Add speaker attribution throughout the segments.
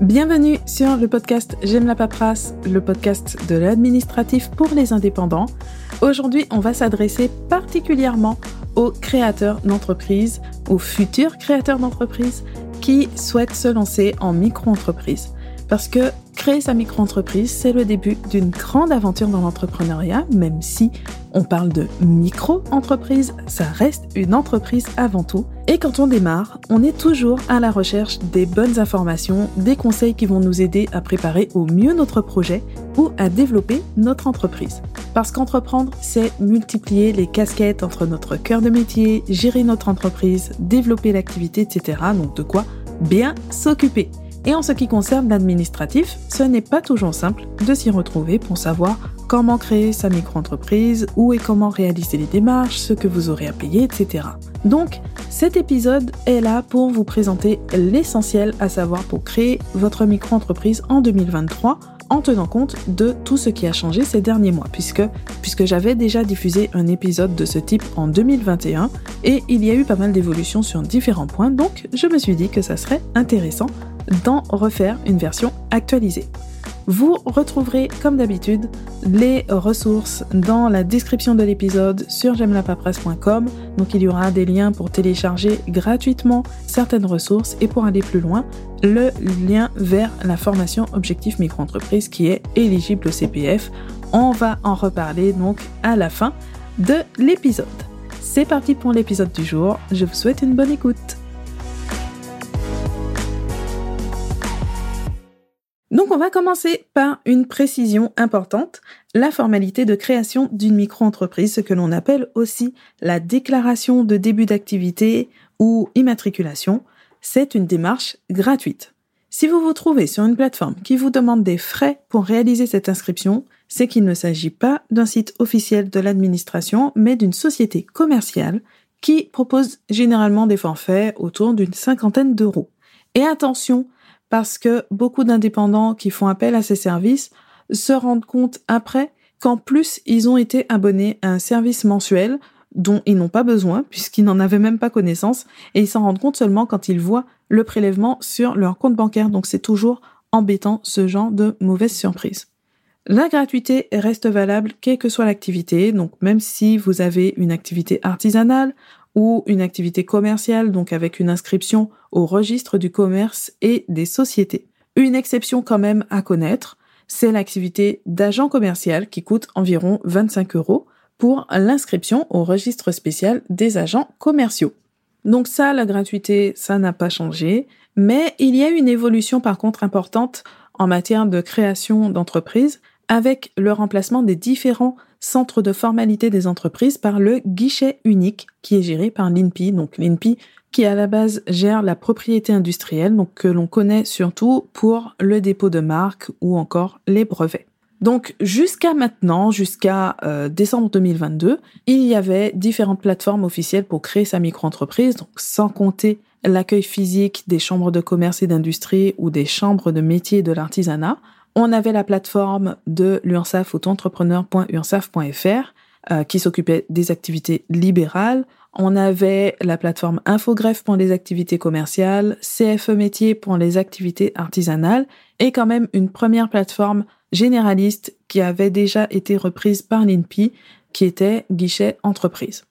Speaker 1: Bienvenue sur le podcast J'aime la paperasse, le podcast de l'administratif pour les indépendants. Aujourd'hui, on va s'adresser particulièrement aux créateurs d'entreprises, aux futurs créateurs d'entreprises qui souhaitent se lancer en micro-entreprise. Parce que créer sa micro-entreprise, c'est le début d'une grande aventure dans l'entrepreneuriat, même si on parle de micro-entreprise, ça reste une entreprise avant tout. Et quand on démarre, on est toujours à la recherche des bonnes informations, des conseils qui vont nous aider à préparer au mieux notre projet ou à développer notre entreprise. Parce qu'entreprendre, c'est multiplier les casquettes entre notre cœur de métier, gérer notre entreprise, développer l'activité, etc. Donc de quoi bien s'occuper. Et en ce qui concerne l'administratif, ce n'est pas toujours simple de s'y retrouver pour savoir comment créer sa micro-entreprise, où et comment réaliser les démarches, ce que vous aurez à payer, etc. Donc, cet épisode est là pour vous présenter l'essentiel à savoir pour créer votre micro-entreprise en 2023 en tenant compte de tout ce qui a changé ces derniers mois, puisque, puisque j'avais déjà diffusé un épisode de ce type en 2021 et il y a eu pas mal d'évolutions sur différents points, donc je me suis dit que ça serait intéressant d'en refaire une version actualisée. Vous retrouverez comme d'habitude les ressources dans la description de l'épisode sur j'aime-la-paperasse.com. Donc il y aura des liens pour télécharger gratuitement certaines ressources et pour aller plus loin, le lien vers la formation Objectif Micro-entreprise qui est éligible au CPF. On va en reparler donc à la fin de l'épisode. C'est parti pour l'épisode du jour. Je vous souhaite une bonne écoute. Donc on va commencer par une précision importante, la formalité de création d'une micro-entreprise, ce que l'on appelle aussi la déclaration de début d'activité ou immatriculation. C'est une démarche gratuite. Si vous vous trouvez sur une plateforme qui vous demande des frais pour réaliser cette inscription, c'est qu'il ne s'agit pas d'un site officiel de l'administration, mais d'une société commerciale qui propose généralement des forfaits autour d'une cinquantaine d'euros. Et attention, parce que beaucoup d'indépendants qui font appel à ces services se rendent compte après qu'en plus ils ont été abonnés à un service mensuel dont ils n'ont pas besoin puisqu'ils n'en avaient même pas connaissance et ils s'en rendent compte seulement quand ils voient le prélèvement sur leur compte bancaire. Donc c'est toujours embêtant ce genre de mauvaise surprise. La gratuité reste valable quelle que soit l'activité, donc même si vous avez une activité artisanale ou une activité commerciale, donc avec une inscription au registre du commerce et des sociétés. Une exception quand même à connaître, c'est l'activité d'agent commercial qui coûte environ 25 euros pour l'inscription au registre spécial des agents commerciaux. Donc ça, la gratuité, ça n'a pas changé, mais il y a une évolution par contre importante en matière de création d'entreprise avec le remplacement des différents centre de formalité des entreprises par le guichet unique qui est géré par l'INPI. Donc l'INPI qui à la base gère la propriété industrielle, donc que l'on connaît surtout pour le dépôt de marques ou encore les brevets. Donc jusqu'à maintenant, jusqu'à euh, décembre 2022, il y avait différentes plateformes officielles pour créer sa micro-entreprise, donc sans compter l'accueil physique des chambres de commerce et d'industrie ou des chambres de métiers de l'artisanat. On avait la plateforme de l'URSAF auto-entrepreneur.ursaf.fr euh, qui s'occupait des activités libérales. On avait la plateforme Infogreffe pour les activités commerciales, CFE métier pour les activités artisanales et quand même une première plateforme généraliste qui avait déjà été reprise par l'INPI qui était guichet entreprise.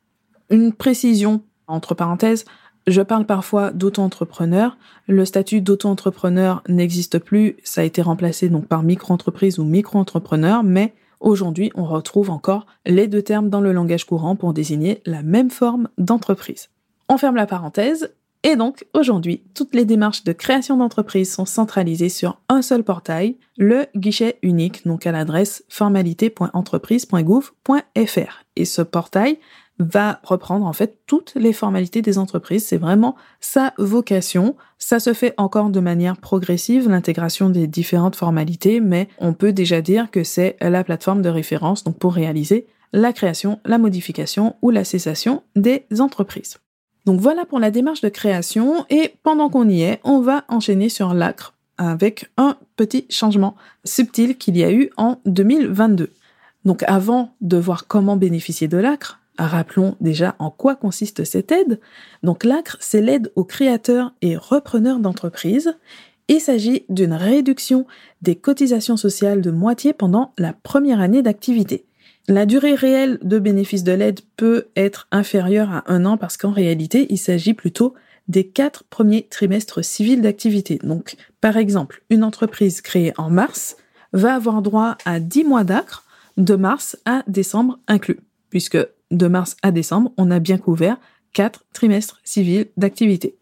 Speaker 1: Une précision entre parenthèses, je parle parfois d'auto-entrepreneur. Le statut d'auto-entrepreneur n'existe plus, ça a été remplacé donc par micro-entreprise ou micro-entrepreneur, mais aujourd'hui on retrouve encore les deux termes dans le langage courant pour désigner la même forme d'entreprise. On ferme la parenthèse, et donc aujourd'hui toutes les démarches de création d'entreprise sont centralisées sur un seul portail, le guichet unique, donc à l'adresse formalité.entreprise.gouv.fr. Et ce portail va reprendre en fait toutes les formalités des entreprises. C'est vraiment sa vocation. Ça se fait encore de manière progressive, l'intégration des différentes formalités, mais on peut déjà dire que c'est la plateforme de référence donc pour réaliser la création, la modification ou la cessation des entreprises. Donc voilà pour la démarche de création et pendant qu'on y est, on va enchaîner sur l'ACRE avec un petit changement subtil qu'il y a eu en 2022. Donc avant de voir comment bénéficier de l'ACRE, Rappelons déjà en quoi consiste cette aide. Donc l'ACRE, c'est l'aide aux créateurs et repreneurs d'entreprises. Il s'agit d'une réduction des cotisations sociales de moitié pendant la première année d'activité. La durée réelle de bénéfice de l'aide peut être inférieure à un an parce qu'en réalité, il s'agit plutôt des quatre premiers trimestres civils d'activité. Donc, par exemple, une entreprise créée en mars va avoir droit à 10 mois d'acre de mars à décembre inclus, puisque de mars à décembre, on a bien couvert quatre trimestres civils d'activité.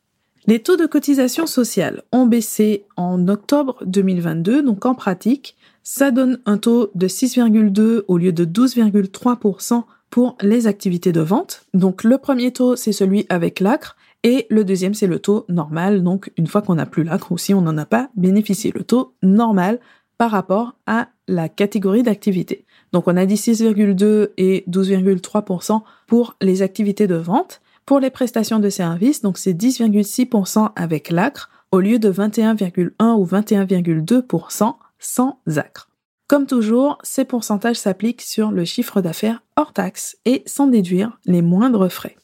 Speaker 1: Les taux de cotisation sociale ont baissé en octobre 2022, donc en pratique, ça donne un taux de 6,2 au lieu de 12,3% pour les activités de vente. Donc le premier taux, c'est celui avec l'acre, et le deuxième, c'est le taux normal, donc une fois qu'on n'a plus l'acre ou si on n'en a pas bénéficié, le taux normal par rapport à la catégorie d'activité. Donc on a dit 6,2 et 12,3% pour les activités de vente. Pour les prestations de services, donc c'est 10,6% avec l'acre au lieu de 21,1 ou 21,2% sans acre. Comme toujours, ces pourcentages s'appliquent sur le chiffre d'affaires hors taxe et sans déduire les moindres frais.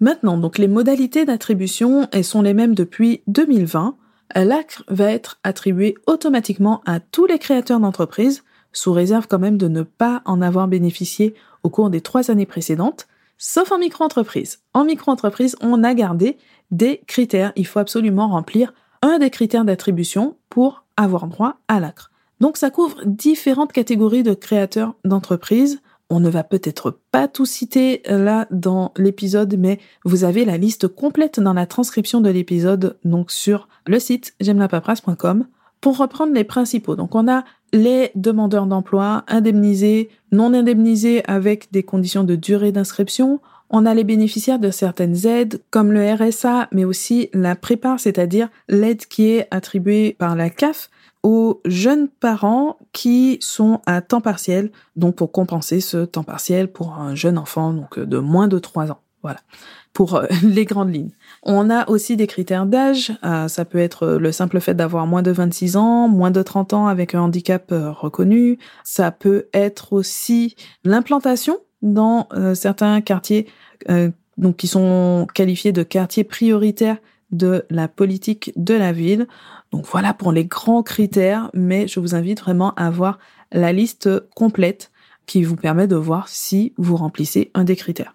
Speaker 1: Maintenant, donc les modalités d'attribution, elles sont les mêmes depuis 2020. L'acre va être attribué automatiquement à tous les créateurs d'entreprises, sous réserve quand même de ne pas en avoir bénéficié au cours des trois années précédentes, sauf en micro-entreprise. En micro-entreprise, on a gardé des critères. Il faut absolument remplir un des critères d'attribution pour avoir droit à l'acre. Donc ça couvre différentes catégories de créateurs d'entreprises. On ne va peut-être pas tout citer là dans l'épisode, mais vous avez la liste complète dans la transcription de l'épisode, donc sur le site j'aime-la-paperasse.com. Pour reprendre les principaux, donc on a les demandeurs d'emploi indemnisés, non indemnisés avec des conditions de durée d'inscription. On a les bénéficiaires de certaines aides comme le RSA, mais aussi la prépare, c'est-à-dire l'aide qui est attribuée par la CAF aux jeunes parents qui sont à temps partiel, donc pour compenser ce temps partiel pour un jeune enfant donc de moins de 3 ans. Voilà, pour euh, les grandes lignes. On a aussi des critères d'âge. Euh, ça peut être le simple fait d'avoir moins de 26 ans, moins de 30 ans avec un handicap euh, reconnu. Ça peut être aussi l'implantation dans euh, certains quartiers donc qui sont qualifiés de quartiers prioritaires de la politique de la ville. Donc voilà pour les grands critères, mais je vous invite vraiment à voir la liste complète qui vous permet de voir si vous remplissez un des critères.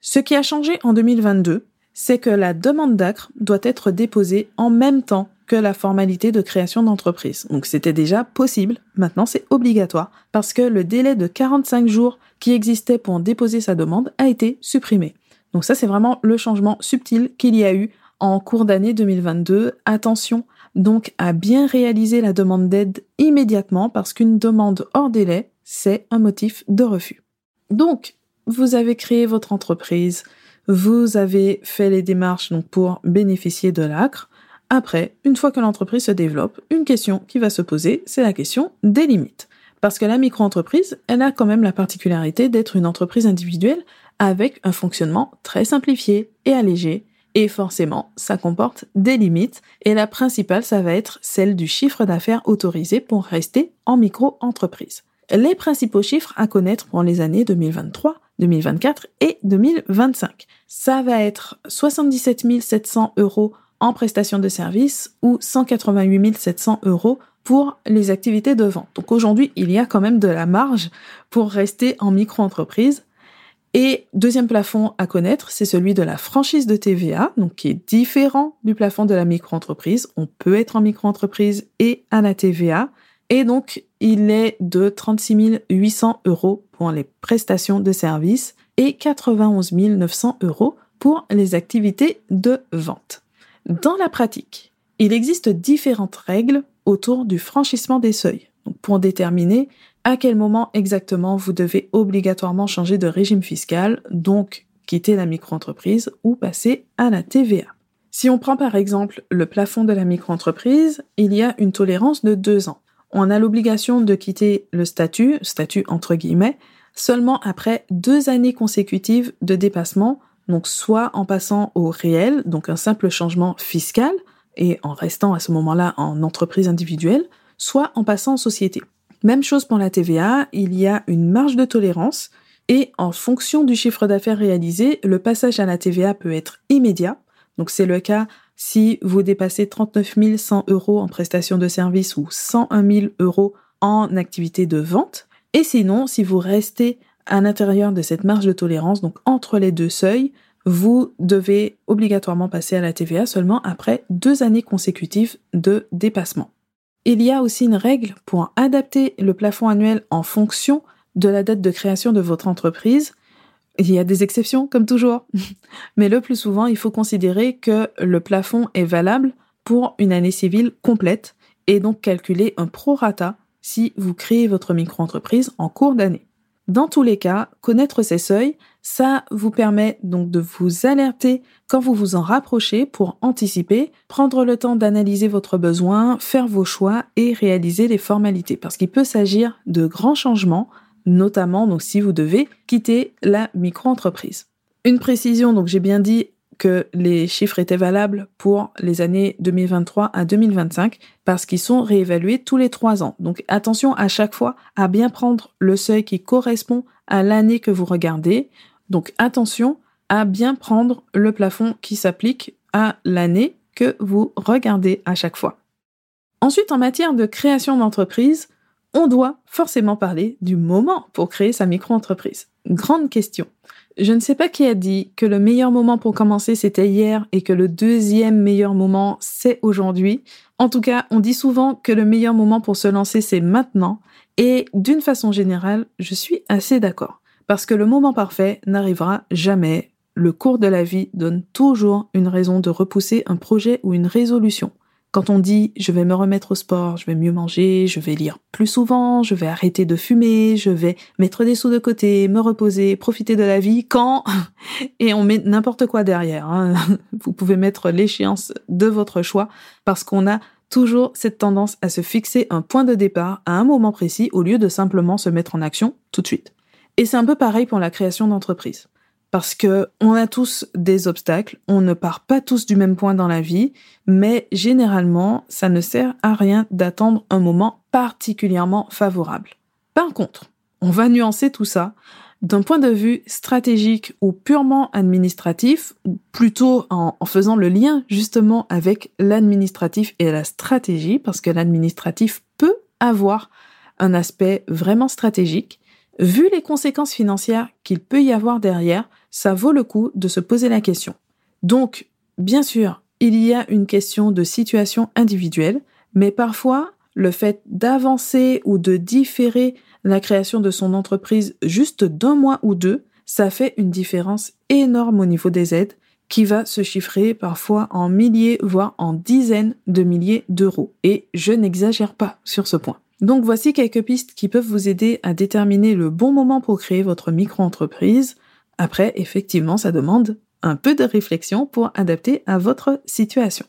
Speaker 1: Ce qui a changé en 2022, c'est que la demande d'acre doit être déposée en même temps que la formalité de création d'entreprise. Donc c'était déjà possible, maintenant c'est obligatoire, parce que le délai de 45 jours qui existait pour déposer sa demande a été supprimé. Donc ça c'est vraiment le changement subtil qu'il y a eu en cours d'année 2022. Attention donc à bien réaliser la demande d'aide immédiatement parce qu'une demande hors délai, c'est un motif de refus. Donc, vous avez créé votre entreprise, vous avez fait les démarches donc pour bénéficier de l'ACRE. Après, une fois que l'entreprise se développe, une question qui va se poser, c'est la question des limites. Parce que la micro-entreprise, elle a quand même la particularité d'être une entreprise individuelle avec un fonctionnement très simplifié et allégé. Et forcément, ça comporte des limites. Et la principale, ça va être celle du chiffre d'affaires autorisé pour rester en micro-entreprise. Les principaux chiffres à connaître pour les années 2023, 2024 et 2025. Ça va être 77 700 euros en prestation de service ou 188 700 euros pour les activités de vente. Donc aujourd'hui, il y a quand même de la marge pour rester en micro-entreprise. Et deuxième plafond à connaître, c'est celui de la franchise de TVA, donc qui est différent du plafond de la micro-entreprise. On peut être en micro-entreprise et à la TVA. Et donc, il est de 36 800 euros pour les prestations de services et 91 900 euros pour les activités de vente. Dans la pratique, il existe différentes règles autour du franchissement des seuils pour déterminer à quel moment exactement vous devez obligatoirement changer de régime fiscal, donc quitter la micro-entreprise ou passer à la TVA. Si on prend par exemple le plafond de la micro-entreprise, il y a une tolérance de deux ans on a l'obligation de quitter le statut, statut entre guillemets, seulement après deux années consécutives de dépassement, donc soit en passant au réel, donc un simple changement fiscal, et en restant à ce moment-là en entreprise individuelle, soit en passant en société. Même chose pour la TVA, il y a une marge de tolérance, et en fonction du chiffre d'affaires réalisé, le passage à la TVA peut être immédiat, donc c'est le cas si vous dépassez 39 100 euros en prestation de service ou 101 000 euros en activité de vente. Et sinon, si vous restez à l'intérieur de cette marge de tolérance, donc entre les deux seuils, vous devez obligatoirement passer à la TVA seulement après deux années consécutives de dépassement. Il y a aussi une règle pour adapter le plafond annuel en fonction de la date de création de votre entreprise. Il y a des exceptions, comme toujours. Mais le plus souvent, il faut considérer que le plafond est valable pour une année civile complète et donc calculer un prorata si vous créez votre micro-entreprise en cours d'année. Dans tous les cas, connaître ces seuils, ça vous permet donc de vous alerter quand vous vous en rapprochez pour anticiper, prendre le temps d'analyser votre besoin, faire vos choix et réaliser les formalités. Parce qu'il peut s'agir de grands changements, notamment si vous devez quitter la micro-entreprise. Une précision, donc j'ai bien dit les chiffres étaient valables pour les années 2023 à 2025 parce qu'ils sont réévalués tous les trois ans. Donc attention à chaque fois à bien prendre le seuil qui correspond à l'année que vous regardez. Donc attention à bien prendre le plafond qui s'applique à l'année que vous regardez à chaque fois. Ensuite, en matière de création d'entreprise, on doit forcément parler du moment pour créer sa micro-entreprise. Grande question. Je ne sais pas qui a dit que le meilleur moment pour commencer c'était hier et que le deuxième meilleur moment c'est aujourd'hui. En tout cas, on dit souvent que le meilleur moment pour se lancer c'est maintenant et d'une façon générale, je suis assez d'accord. Parce que le moment parfait n'arrivera jamais. Le cours de la vie donne toujours une raison de repousser un projet ou une résolution. Quand on dit je vais me remettre au sport, je vais mieux manger, je vais lire plus souvent, je vais arrêter de fumer, je vais mettre des sous de côté, me reposer, profiter de la vie, quand et on met n'importe quoi derrière. Hein. Vous pouvez mettre l'échéance de votre choix parce qu'on a toujours cette tendance à se fixer un point de départ à un moment précis au lieu de simplement se mettre en action tout de suite. Et c'est un peu pareil pour la création d'entreprise parce que on a tous des obstacles, on ne part pas tous du même point dans la vie, mais généralement, ça ne sert à rien d'attendre un moment particulièrement favorable. Par contre, on va nuancer tout ça d'un point de vue stratégique ou purement administratif, ou plutôt en, en faisant le lien justement avec l'administratif et la stratégie, parce que l'administratif peut avoir un aspect vraiment stratégique. Vu les conséquences financières qu'il peut y avoir derrière, ça vaut le coup de se poser la question. Donc, bien sûr, il y a une question de situation individuelle, mais parfois, le fait d'avancer ou de différer la création de son entreprise juste d'un mois ou deux, ça fait une différence énorme au niveau des aides qui va se chiffrer parfois en milliers, voire en dizaines de milliers d'euros. Et je n'exagère pas sur ce point. Donc voici quelques pistes qui peuvent vous aider à déterminer le bon moment pour créer votre micro-entreprise. Après, effectivement, ça demande un peu de réflexion pour adapter à votre situation.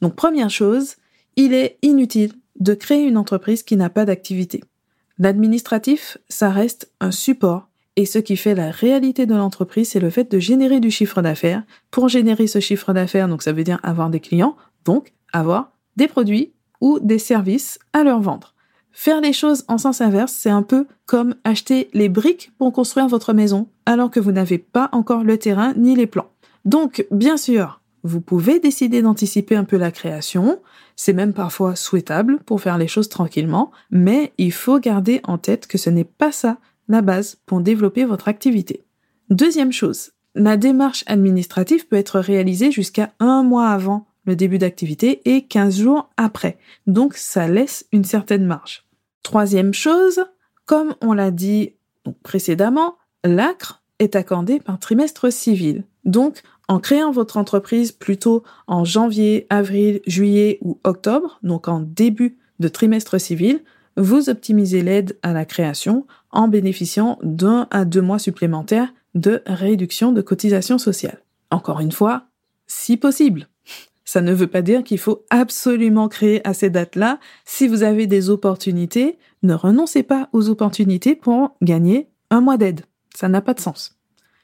Speaker 1: Donc, première chose, il est inutile de créer une entreprise qui n'a pas d'activité. L'administratif, ça reste un support et ce qui fait la réalité de l'entreprise, c'est le fait de générer du chiffre d'affaires. Pour générer ce chiffre d'affaires, donc ça veut dire avoir des clients, donc avoir des produits ou des services à leur vendre. Faire les choses en sens inverse, c'est un peu comme acheter les briques pour construire votre maison alors que vous n'avez pas encore le terrain ni les plans. Donc, bien sûr, vous pouvez décider d'anticiper un peu la création, c'est même parfois souhaitable pour faire les choses tranquillement, mais il faut garder en tête que ce n'est pas ça la base pour développer votre activité. Deuxième chose, la démarche administrative peut être réalisée jusqu'à un mois avant le début d'activité et 15 jours après. Donc ça laisse une certaine marge. Troisième chose, comme on l'a dit précédemment, l'ACRE est accordé par trimestre civil. Donc, en créant votre entreprise plutôt en janvier, avril, juillet ou octobre, donc en début de trimestre civil, vous optimisez l'aide à la création en bénéficiant d'un à deux mois supplémentaires de réduction de cotisation sociale. Encore une fois, si possible. Ça ne veut pas dire qu'il faut absolument créer à ces dates-là. Si vous avez des opportunités, ne renoncez pas aux opportunités pour gagner un mois d'aide. Ça n'a pas de sens.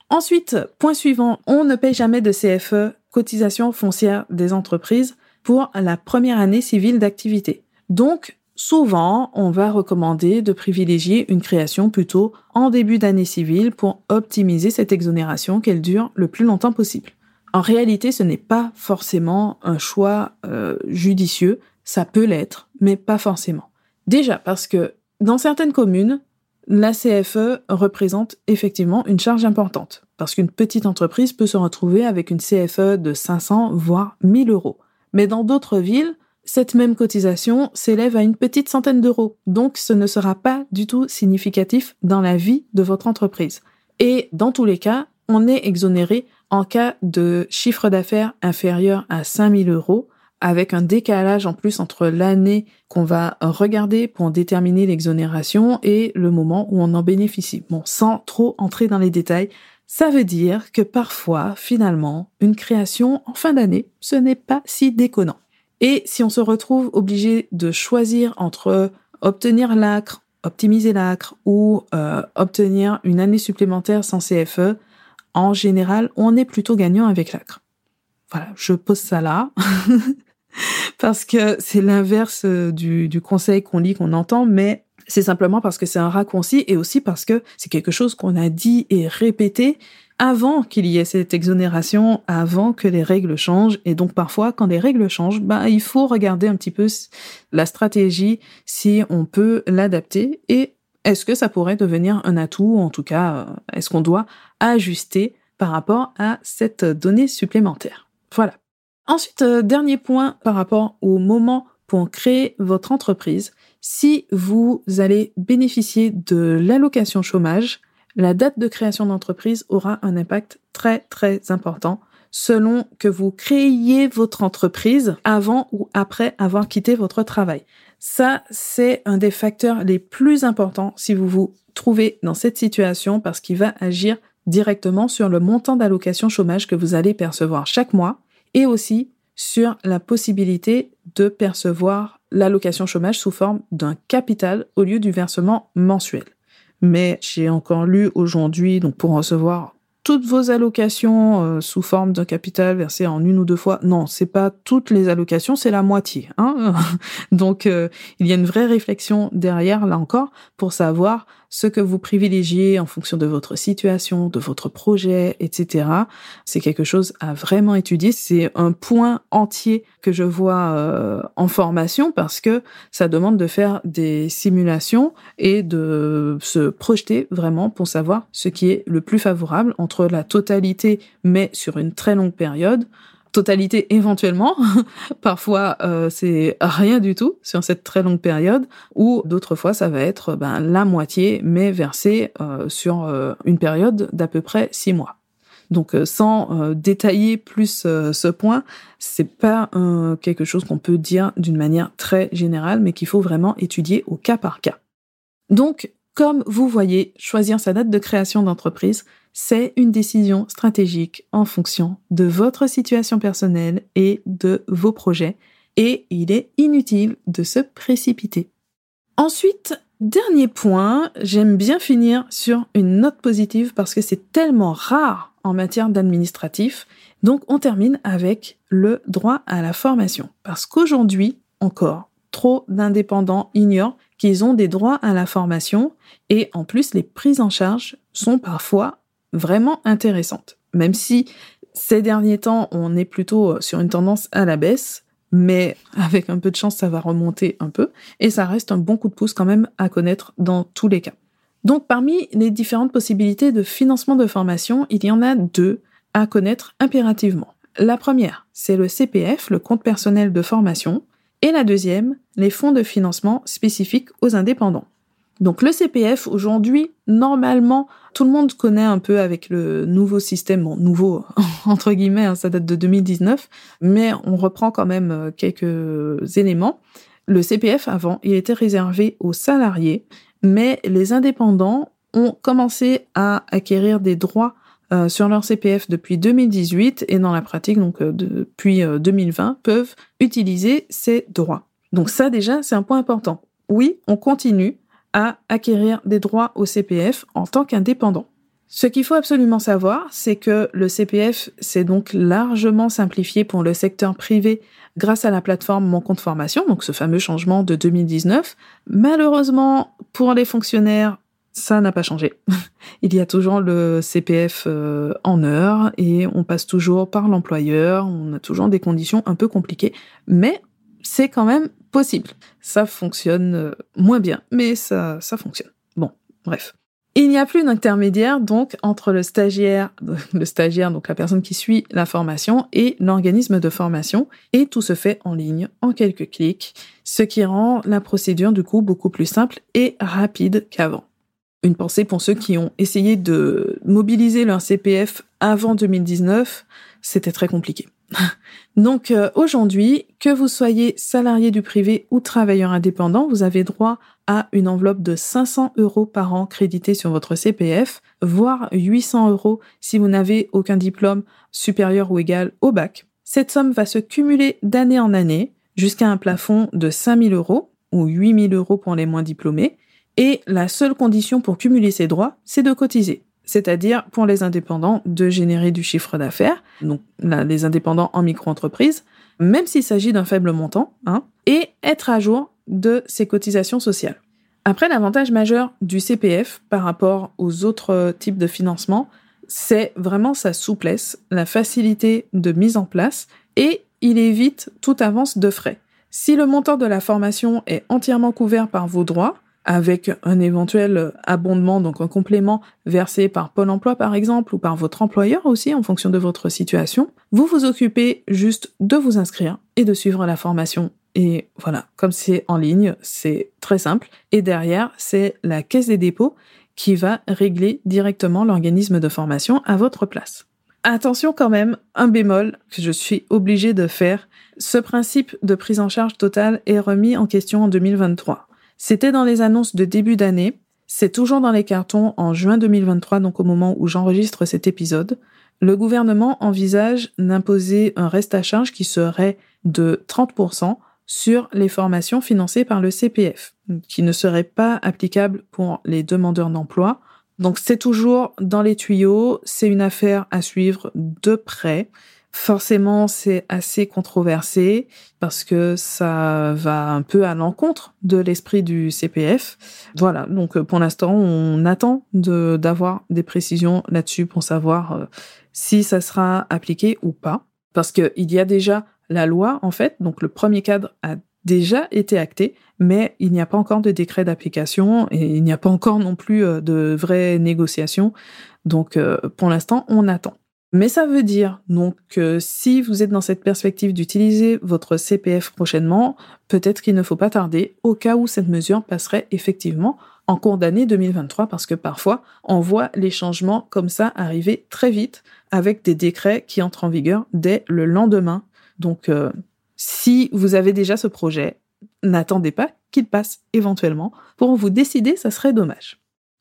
Speaker 1: Ensuite, point suivant, on ne paye jamais de CFE, cotisation foncière des entreprises, pour la première année civile d'activité. Donc, souvent, on va recommander de privilégier une création plutôt en début d'année civile pour optimiser cette exonération qu'elle dure le plus longtemps possible. En réalité, ce n'est pas forcément un choix euh, judicieux. Ça peut l'être, mais pas forcément. Déjà parce que dans certaines communes, la CFE représente effectivement une charge importante. Parce qu'une petite entreprise peut se retrouver avec une CFE de 500 voire 1000 euros. Mais dans d'autres villes, cette même cotisation s'élève à une petite centaine d'euros. Donc ce ne sera pas du tout significatif dans la vie de votre entreprise. Et dans tous les cas, on est exonéré en cas de chiffre d'affaires inférieur à 5000 euros, avec un décalage en plus entre l'année qu'on va regarder pour déterminer l'exonération et le moment où on en bénéficie. Bon, sans trop entrer dans les détails, ça veut dire que parfois, finalement, une création en fin d'année, ce n'est pas si déconnant. Et si on se retrouve obligé de choisir entre obtenir l'acre, optimiser l'acre ou euh, obtenir une année supplémentaire sans CFE, en général, on est plutôt gagnant avec l'acre. Voilà, je pose ça là. parce que c'est l'inverse euh, du, conseil qu'on lit, qu'on entend, mais c'est simplement parce que c'est un raccourci et aussi parce que c'est quelque chose qu'on a dit et répété avant qu'il y ait cette exonération, avant que les règles changent. Et donc parfois, quand les règles changent, bah, il faut regarder un petit peu la stratégie, si on peut l'adapter et est-ce que ça pourrait devenir un atout, en tout cas, euh, est-ce qu'on doit ajuster par rapport à cette donnée supplémentaire? Voilà. Ensuite, euh, dernier point par rapport au moment pour créer votre entreprise. Si vous allez bénéficier de l'allocation chômage, la date de création d'entreprise aura un impact très très important selon que vous créiez votre entreprise avant ou après avoir quitté votre travail. Ça, c'est un des facteurs les plus importants si vous vous trouvez dans cette situation parce qu'il va agir directement sur le montant d'allocation chômage que vous allez percevoir chaque mois et aussi sur la possibilité de percevoir l'allocation chômage sous forme d'un capital au lieu du versement mensuel. Mais j'ai encore lu aujourd'hui, donc pour recevoir toutes vos allocations euh, sous forme d'un capital versé en une ou deux fois. Non, c'est pas toutes les allocations, c'est la moitié. Hein Donc euh, il y a une vraie réflexion derrière là encore pour savoir ce que vous privilégiez en fonction de votre situation, de votre projet, etc. C'est quelque chose à vraiment étudier. C'est un point entier que je vois euh, en formation parce que ça demande de faire des simulations et de se projeter vraiment pour savoir ce qui est le plus favorable entre la totalité mais sur une très longue période totalité éventuellement. Parfois, euh, c'est rien du tout sur cette très longue période, ou d'autres fois, ça va être ben, la moitié, mais versé euh, sur euh, une période d'à peu près six mois. Donc, sans détailler plus ce point, c'est pas quelque chose qu'on peut dire d'une manière très générale, mais qu'il faut vraiment étudier au cas par cas. Donc, comme vous voyez, choisir sa date de création d'entreprise, c'est une décision stratégique en fonction de votre situation personnelle et de vos projets, et il est inutile de se précipiter. Ensuite, dernier point, j'aime bien finir sur une note positive parce que c'est tellement rare en matière d'administratif. Donc on termine avec le droit à la formation. Parce qu'aujourd'hui, encore, trop d'indépendants ignorent qu'ils ont des droits à la formation et en plus les prises en charge sont parfois vraiment intéressante. Même si ces derniers temps, on est plutôt sur une tendance à la baisse, mais avec un peu de chance, ça va remonter un peu, et ça reste un bon coup de pouce quand même à connaître dans tous les cas. Donc parmi les différentes possibilités de financement de formation, il y en a deux à connaître impérativement. La première, c'est le CPF, le compte personnel de formation, et la deuxième, les fonds de financement spécifiques aux indépendants. Donc le CPF aujourd'hui, normalement, tout le monde connaît un peu avec le nouveau système, bon, nouveau entre guillemets, hein, ça date de 2019, mais on reprend quand même euh, quelques éléments. Le CPF avant, il était réservé aux salariés, mais les indépendants ont commencé à acquérir des droits euh, sur leur CPF depuis 2018 et dans la pratique, donc euh, depuis 2020, peuvent utiliser ces droits. Donc ça déjà, c'est un point important. Oui, on continue à acquérir des droits au CPF en tant qu'indépendant. Ce qu'il faut absolument savoir, c'est que le CPF s'est donc largement simplifié pour le secteur privé grâce à la plateforme Mon compte formation, donc ce fameux changement de 2019. Malheureusement, pour les fonctionnaires, ça n'a pas changé. Il y a toujours le CPF euh, en heure et on passe toujours par l'employeur, on a toujours des conditions un peu compliquées, mais c'est quand même possible. Ça fonctionne euh, moins bien, mais ça, ça fonctionne. Bon, bref. Il n'y a plus d'intermédiaire donc entre le stagiaire, le stagiaire donc la personne qui suit la formation et l'organisme de formation et tout se fait en ligne en quelques clics, ce qui rend la procédure du coup beaucoup plus simple et rapide qu'avant. Une pensée pour ceux qui ont essayé de mobiliser leur CPF avant 2019, c'était très compliqué. Donc euh, aujourd'hui, que vous soyez salarié du privé ou travailleur indépendant, vous avez droit à une enveloppe de 500 euros par an crédité sur votre CPF, voire 800 euros si vous n'avez aucun diplôme supérieur ou égal au bac. Cette somme va se cumuler d'année en année jusqu'à un plafond de 5000 euros ou 8000 euros pour les moins diplômés. Et la seule condition pour cumuler ces droits, c'est de cotiser c'est-à-dire pour les indépendants de générer du chiffre d'affaires, donc les indépendants en micro-entreprise, même s'il s'agit d'un faible montant, hein, et être à jour de ses cotisations sociales. Après, l'avantage majeur du CPF par rapport aux autres types de financement, c'est vraiment sa souplesse, la facilité de mise en place, et il évite toute avance de frais. Si le montant de la formation est entièrement couvert par vos droits, avec un éventuel abondement, donc un complément versé par Pôle Emploi par exemple, ou par votre employeur aussi en fonction de votre situation. Vous vous occupez juste de vous inscrire et de suivre la formation. Et voilà, comme c'est en ligne, c'est très simple. Et derrière, c'est la caisse des dépôts qui va régler directement l'organisme de formation à votre place. Attention quand même, un bémol que je suis obligé de faire. Ce principe de prise en charge totale est remis en question en 2023. C'était dans les annonces de début d'année. C'est toujours dans les cartons en juin 2023, donc au moment où j'enregistre cet épisode. Le gouvernement envisage d'imposer un reste à charge qui serait de 30% sur les formations financées par le CPF, qui ne serait pas applicable pour les demandeurs d'emploi. Donc c'est toujours dans les tuyaux, c'est une affaire à suivre de près. Forcément, c'est assez controversé parce que ça va un peu à l'encontre de l'esprit du CPF. Voilà, donc euh, pour l'instant, on attend d'avoir des précisions là-dessus pour savoir euh, si ça sera appliqué ou pas. Parce qu'il y a déjà la loi, en fait, donc le premier cadre a déjà été acté, mais il n'y a pas encore de décret d'application et il n'y a pas encore non plus euh, de vraies négociations. Donc pour l'instant, on attend. Mais ça veut dire donc que si vous êtes dans cette perspective d'utiliser votre CPF prochainement, peut-être qu'il ne faut pas tarder au cas où cette mesure passerait effectivement en cours d'année 2023 parce que parfois on voit les changements comme ça arriver très vite avec des décrets qui entrent en vigueur dès le lendemain. Donc euh, si vous avez déjà ce projet, n'attendez pas qu'il passe éventuellement. Pour vous décider, ça serait dommage.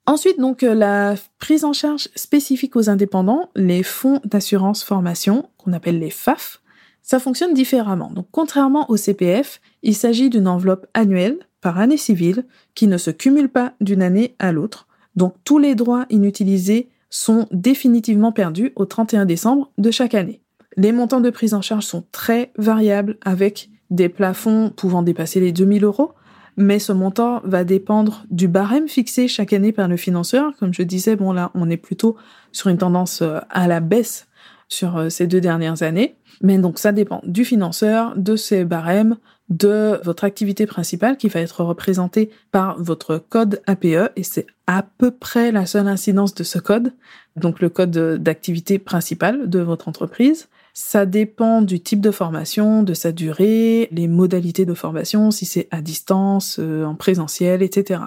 Speaker 1: Ensuite, donc, euh, la prise en charge spécifique aux indépendants, les fonds d'assurance formation, qu'on appelle les FAF, ça fonctionne différemment. Donc, contrairement au CPF, il s'agit d'une enveloppe annuelle par année civile qui ne se cumule pas d'une année à l'autre. Donc, tous les droits inutilisés sont définitivement perdus au 31 décembre de chaque année. Les montants de prise en charge sont très variables avec des plafonds pouvant dépasser les 2000 euros mais ce montant va dépendre du barème fixé chaque année par le financeur. Comme je disais, bon là, on est plutôt sur une tendance euh, à la baisse sur euh, ces deux dernières années. Mais donc ça dépend du financeur, de ses barèmes, de votre activité principale qui va être représentée par votre code APE et c'est à peu près la seule incidence de ce code, donc le code d'activité principale de votre entreprise. Ça dépend du type de formation, de sa durée, les modalités de formation, si c'est à distance, euh, en présentiel, etc.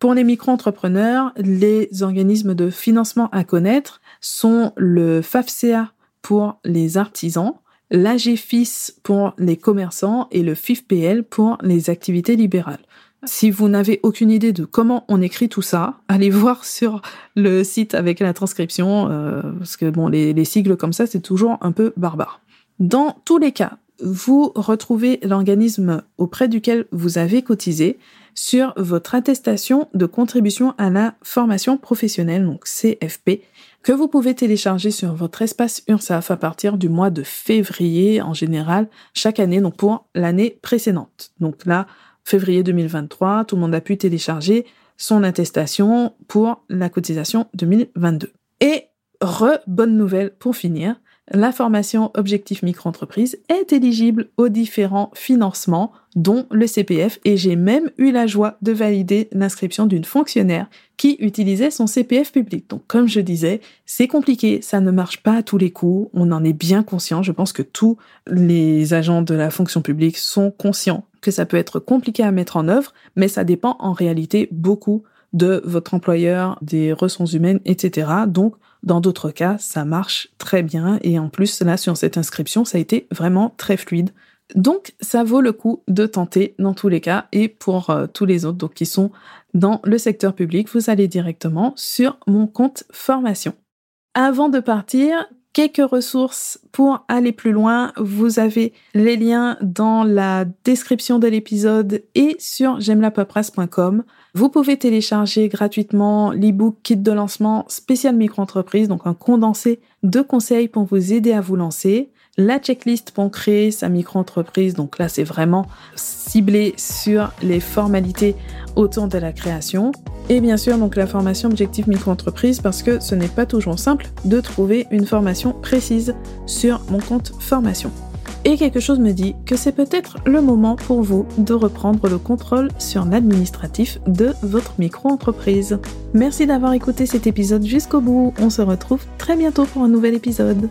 Speaker 1: Pour les micro-entrepreneurs, les organismes de financement à connaître sont le FAFCA pour les artisans, l'AGFIS pour les commerçants et le FIFPL pour les activités libérales. Si vous n'avez aucune idée de comment on écrit tout ça, allez voir sur le site avec la transcription, euh, parce que bon, les, les sigles comme ça, c'est toujours un peu barbare. Dans tous les cas, vous retrouvez l'organisme auprès duquel vous avez cotisé sur votre attestation de contribution à la formation professionnelle, donc CFP, que vous pouvez télécharger sur votre espace URSAF à partir du mois de février en général chaque année, donc pour l'année précédente. Donc là, février 2023, tout le monde a pu télécharger son attestation pour la cotisation 2022. Et re, bonne nouvelle pour finir, la formation Objectif Micro-entreprise est éligible aux différents financements, dont le CPF, et j'ai même eu la joie de valider l'inscription d'une fonctionnaire qui utilisait son CPF public. Donc, comme je disais, c'est compliqué, ça ne marche pas à tous les coups, on en est bien conscient, je pense que tous les agents de la fonction publique sont conscients que ça peut être compliqué à mettre en œuvre, mais ça dépend en réalité beaucoup de votre employeur, des ressources humaines, etc. Donc, dans d'autres cas, ça marche très bien et en plus, là, sur cette inscription, ça a été vraiment très fluide. Donc, ça vaut le coup de tenter dans tous les cas et pour euh, tous les autres donc, qui sont dans le secteur public, vous allez directement sur mon compte formation. Avant de partir, quelques ressources pour aller plus loin. Vous avez les liens dans la description de l'épisode et sur j'aime-la-paperasse.com. Vous pouvez télécharger gratuitement l'ebook kit de lancement spécial micro-entreprise, donc un condensé de conseils pour vous aider à vous lancer. La checklist pour créer sa micro-entreprise, donc là c'est vraiment ciblé sur les formalités autour de la création. Et bien sûr donc la formation objectif micro-entreprise parce que ce n'est pas toujours simple de trouver une formation précise sur mon compte formation et quelque chose me dit que c'est peut-être le moment pour vous de reprendre le contrôle sur l'administratif de votre micro-entreprise. Merci d'avoir écouté cet épisode jusqu'au bout. On se retrouve très bientôt pour un nouvel épisode.